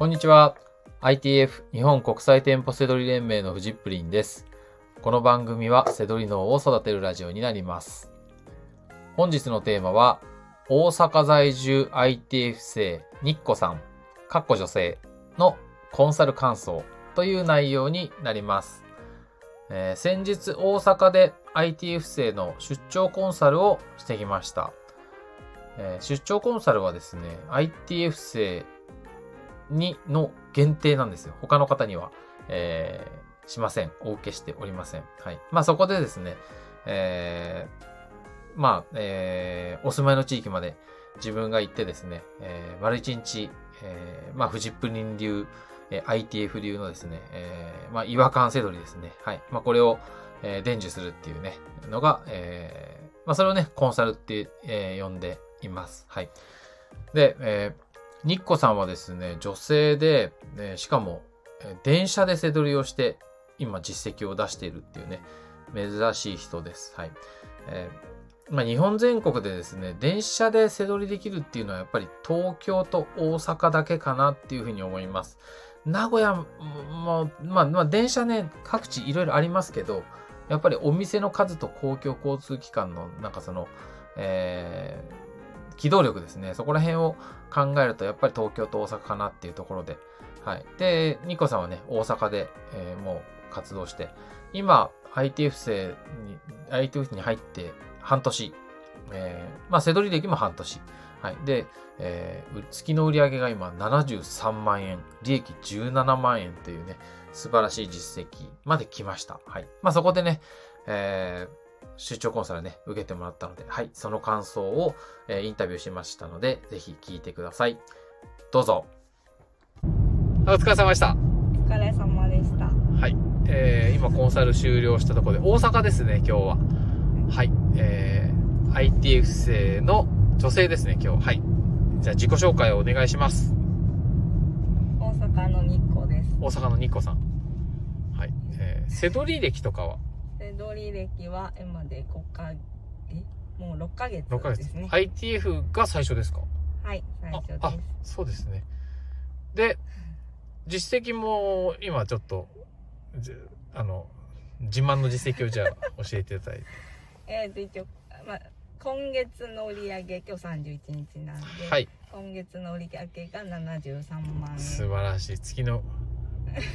こんにちは。ITF 日本国際店舗セドリ連盟のフジップリンです。この番組はセドリ脳を育てるラジオになります。本日のテーマは、大阪在住 ITF 生ニッコさん、かっこ女性のコンサル感想という内容になります。えー先日大阪で ITF 生の出張コンサルをしてきました。え出張コンサルはですね、ITF 生にの限定なんですよ。他の方には、えーしません。お受けしておりません。はい。まあそこでですね、えーまあ、えーお住まいの地域まで自分が行ってですね、えー丸一日、えーまあ、フジップリン流、えー ITF 流のですね、えーまあ、違和感せどりですね。はい。まあ、これを、えー伝授するっていうね、のが、えーまあ、それをね、コンサルって、えー呼んでいます。はい。で、えーニッコさんはですね、女性で、えしかも、え電車で背取りをして、今実績を出しているっていうね、珍しい人です。はい。えーまあ、日本全国でですね、電車で背取りできるっていうのはやっぱり東京と大阪だけかなっていうふうに思います。名古屋も、まあ、まあ、電車ね、各地いろいろありますけど、やっぱりお店の数と公共交通機関の、なんかその、えー機動力ですね。そこら辺を考えると、やっぱり東京と大阪かなっていうところで。はい。で、ニコさんはね、大阪で、えーもう活動して、今、ITF 生に、ITF に入って半年、えーまあ、背取り歴も半年。はい。で、えー月の売り上げが今73万円、利益17万円というね、素晴らしい実績まで来ました。はい。まあ、そこでね、えー出張コンサルね、受けてもらったので、はい。その感想を、えーインタビューしましたので、ぜひ聞いてください。どうぞ。お疲れ様でした。お疲れ様でした。はい。えー今コンサル終了したところで、大阪ですね、今日は。はい。えー ITF 生の女性ですね、今日。はい。じゃあ自己紹介をお願いします。大阪の日光です。大阪のニコさん。はい。えー、セドリ歴とかは？で、ドリ歴は今で5か、え？もう6ヶ月 ?6 ヶ月。ですね。ITF が最初ですか？はい、最初で、そうですね。で、実績も今ちょっと、じあの、自慢の実績をじゃあ教えていただいて。す。えっ、と、一応、まあ、今月の売り上げ、今日31日なんで、はい。今月の売り上げが73万円。素晴らしい。月の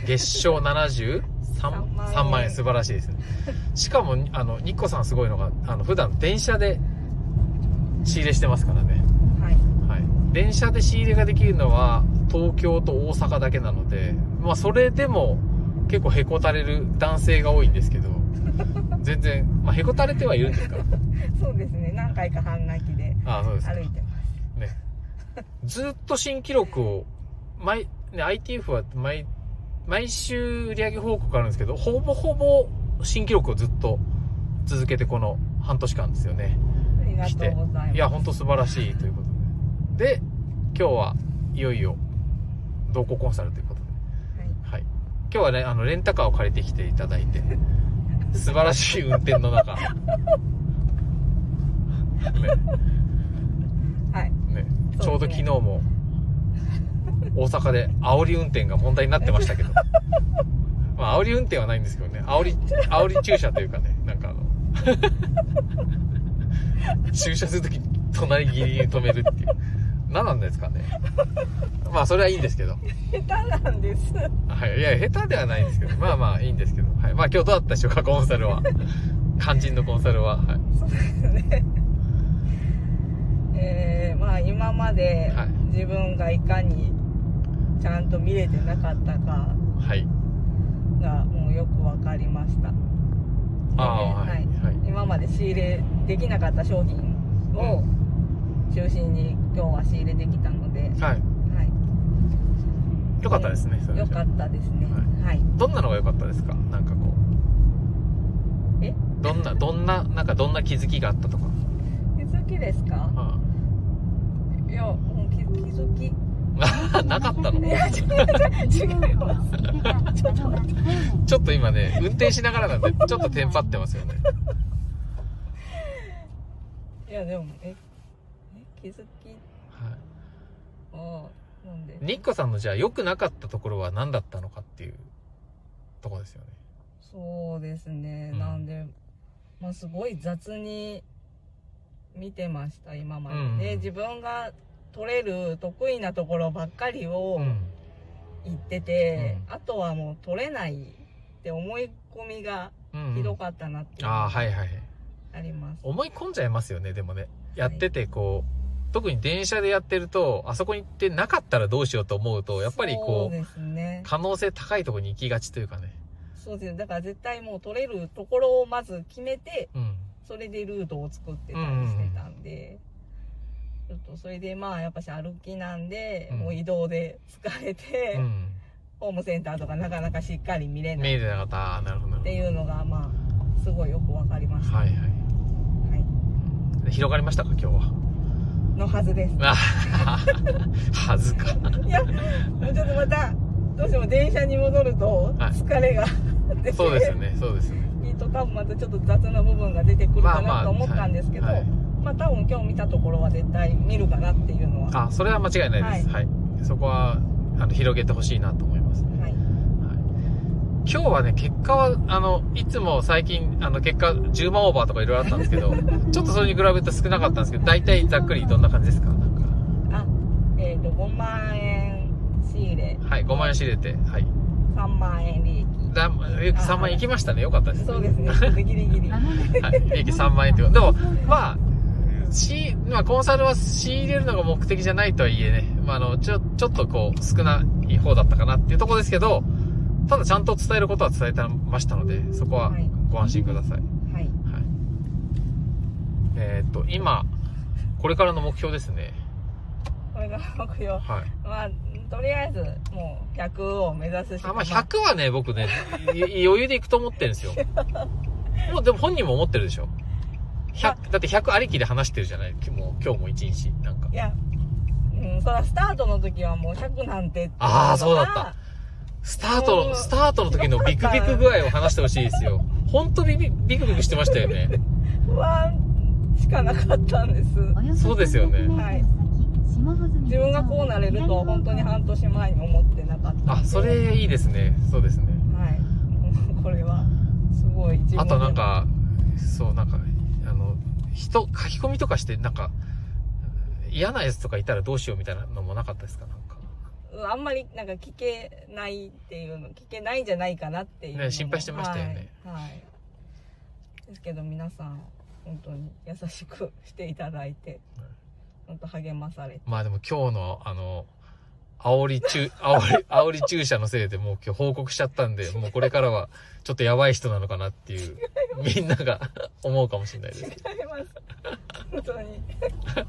月賞 73? 万円3万円素晴らしいですね。しかも、あの、ニッコさんすごいのが、あの、普段電車で仕入れしてますからね。はい。はい。電車で仕入れができるのは東京と大阪だけなので、まあそれでも結構へこたれる男性が多いんですけど、全然、まあへこたれてはいるんですか？ら。そうですね。何回か半泣きで。歩いてます。ね。ずっと新記録を、毎、ね、ITF は毎、毎週売上報告あるんですけど、ほぼほぼ新記録をずっと続けてこの半年間ですよね。ありがとうございます。いや、ほんと素晴らしいということで。で、今日はいよいよ同行コンサルということで。はい。はい。今日はね、あの、レンタカーを借りてきていただいて、素晴らしい運転の中。ね、はい。ねちょうど昨日も、大阪で煽り運転が問題になってましたけど。まあ、煽り運転はないんですけどね、煽り、煽り駐車というかね、なんかあの、駐車するときに隣ギリギリに止めるっていう。何なんですかね。まあ、それはいいんですけど。下手なんです。はい。いや、下手ではないんですけど、まあまあいいんですけど。はい。まあ今日どうだったでしょうか、コンサルは。肝心のコンサルは。はい。そうですね。えー、まあ今まではい自分がいかにちゃんと見れてなかったかはい。がもうよく分かりました。はい。はい。今まで仕入れできなかった商品を中心に今日は仕入れてきたので、はい。はい。よかったですね、それよかったですね。ははい。どんなのが良かったですか？なんかこう。え？どんな、どんな、なんかどんな気づきがあったとか。気づきですか？はいや、もう気気づき。い。なかったの？いや、違う違う違います。ちょっと待って。ちょっと今ね、運転しながらなんで、ちょっとテンパってますよね。いや、でも、え、え気づき？はい。は、なんで？ニッコさんのじゃあ良くなかったところは何だったのかっていうところですよね。そうですね、うんなんで、まあ、すごい雑に見てました今まで、うんで自分が取れる得意なところばっかりをうん。言ってて、うんあとはもう取れないって思い込みがうんうんひどかったなっていうのがはいはい。あります、思い込んじゃいますよね、でもね。やっててこう、特に電車でやってると、あそこに行ってなかったらどうしようと思うと、やっぱりこう、ね可能性高いところに行きがちというかね。そうですねだから絶対もう取れるところをまず決めてうん。それでルートを作ってたりしてたんで、ちょっとそれでまあやっぱし歩きなんで、うんもう移動で疲れて、うん。ホームセンターとかなかなかしっかり見れな見いっえてなかった。ああ、なるほどなるていうのがまあすごいよくわかりました、ほど。はいはい。はい広がりましたか、今日は？のはずですあはずか。いやもうちょっとまたどうしても電車に戻るとはい疲れが 出て、そうですよね、そうですよね。きっと多分またちょっと雑な部分が出てくるかなと思ったんですけど、はいはいまあ多分今日見たところは絶対見るかなっていうのはあ、それは間違いないです。はい。そこは、あの、広げてほしいなと思います。はいはい今日はね、結果は、あの、いつも最近、あの、結果10万オーバーとかいろいろあったんですけど、ちょっとそれに比べると少なかったんですけど、大体ざっくりどんな感じですか？なんか。あえっ、と5万円仕入れはい、5万円仕入れて、はい。3万円利益だよく3万円いきましたね。よかったです。そうですねギリギリ はい、利益3万円ってこと。でも、まあ、し、まあ、コンサルは仕入れるのが目的じゃないとはいえね、まあ、あの、ちょ、ちょっとこう、少ない方だったかなっていうところですけど、ただちゃんと伝えることは伝えてましたので、そこははいご安心ください。はいはい。えーっと、今、これからの目標ですね。これが目標はい。まあとりあえずもう100を目指すしかあまあ、100はね、僕ね、い 余裕でいくと思ってるんですよ。もう、でも本人も思ってるでしょ。100、だって100ありきで話してるじゃない？もう、今日も1日、なんか。い。やうんそらスタートの時はもう100なんてあーそうだった。スタートの、う。んスタートの時のビクビク具合を話してほしいですよ。ほんとビビビクビクしてましたよね。不安しかなかったんです。そうですよね。はい。自分がこうなれるとは本当に半年前に思ってなかったあ、それいいですね。そうですね。はい。これはすごいあで。となんか、そう、なんか、人、書き込みとかして、なんか、嫌なやつとかいたらどうしようみたいなのもなかったですか？なんか。うんあんまりなんか聞けないっていうの聞けないんじゃないかなっていうね心配してましたよね。はい、はい。ですけど皆さん本当に優しくしていただいて本当励まされて。まあでも今日の、あの、煽り中、煽り、煽り注射のせいでもう今日報告しちゃったんで、もうこれからはちょっとやばい人なのかなっていう、みんなが思うかもしれないです。違います本当に本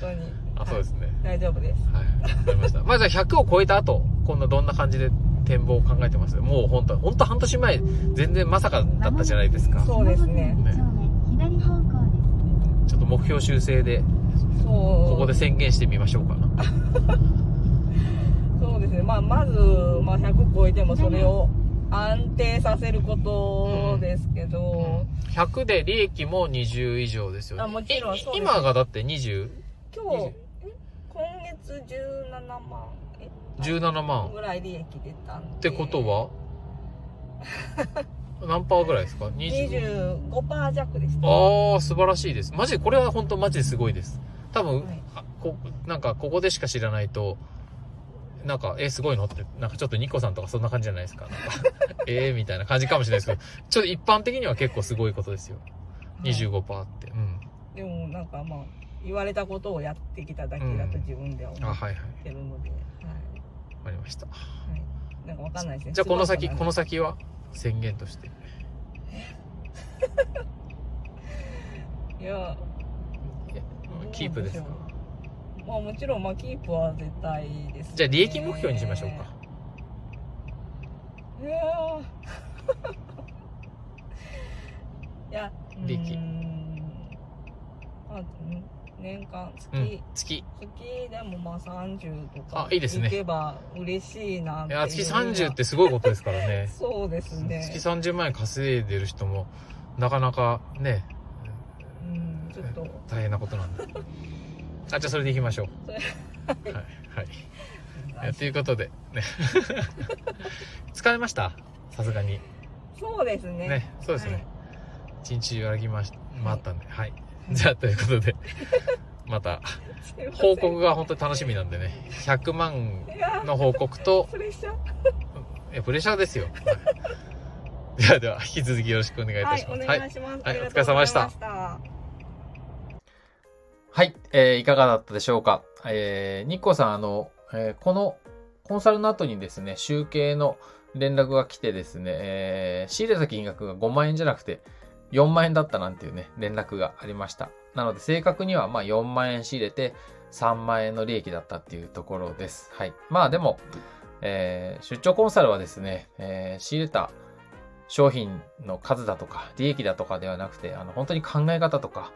当にあ、そうですね。大丈夫ですはい。わかりました。まあじゃあ100を超えた後、今度どんな感じで展望を考えてます？もう本当本当半年前、全然まさかだったじゃないですか。そうですね左方向ちょっと目標修正で、そうここで宣言してみましょうかな。そうですね。まあまず、まあ、100超えてもそれを安定させることですけど、100で利益も20以上ですよね。あもちろんいそうです。今がだって20、今日え今月17万。え？17万。ぐらい利益出たんで。ってことは？何パーぐらいですか ?20。25%弱ですねああ、素晴らしいです。マジで、これは本当マジですごいです。多分、はい。あこ、なんか、ここでしか知らないと、なんか、え、すごいのって、なんかちょっとニコさんとかそんな感じじゃないですか。なんか えーみたいな感じかもしれないですけど、ちょっと一般的には結構すごいことですよ。25%って。うん。でもなんかまあ言われたことをやってきただけだと自分ではあ、思っはいはい。てるので、はいわかりました。はい、なんかわかんないですねじゃあこの先、この先は宣言として。いやキープですか？まあもちろんまあキープは絶対です、ね、じゃあ利益目標にしましょうか。いやーいや利益あうん年間月、うん。月。月でもまあ30とかあいいですねけば嬉しいなっていや、月30ってすごいことですからね。そうですね月30万円稼いでる人も、なかなかね、うんちょっと大変なことなんで。あ、じゃあそれでいきましょう。はい。はい。ということで、ね。疲れました？さすがに。そうですねね、そうですはいね。一、日中歩きまし、回ったんで、はい。じゃあ、ということで、また、報告が本当に楽しみなんでね、100万の報告と、プレッシャー？いや、プレッシャーですよ。はい、ではでは、引き続きよろしくお願いいたはいします。お願いします、はいありがとうございましたお疲はい、えーいかがだったでしょうか？えー、日光さん、あの、えーこのコンサルの後にですね、集計の連絡が来てですね、えー仕入れた金額が5万円じゃなくて4万円だったなんていうね、連絡がありました。なので、正確にはまあ4万円仕入れて3万円の利益だったっていうところです。はい。まあでも、えー出張コンサルはですね、えー仕入れた商品の数だとか、利益だとかではなくて、あの、本当に考え方とか、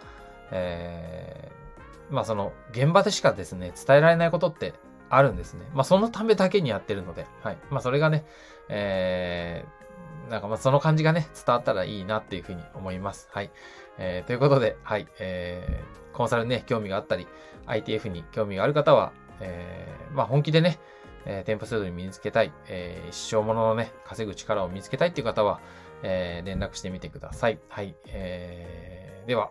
えーまあその、現場でしかですね、伝えられないことってあるんですね。まあそのためだけにやってるので、はい。まあそれがね、えーなんかまあその感じがね、伝わったらいいなっていうふうに思います。はい。えーということで、はい。えーコンサルね、興味があったり、ITF に興味がある方は、えーまあ本気でね、えー店舗制度に身につけたい、えー一生もののね、稼ぐ力を見つけたいっていう方は、えー連絡してみてください。はい。えーでは、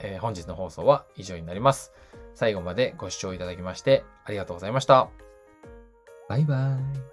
えー本日の放送は以上になります。最後までご視聴いただきましてありがとうございました。バイバイ。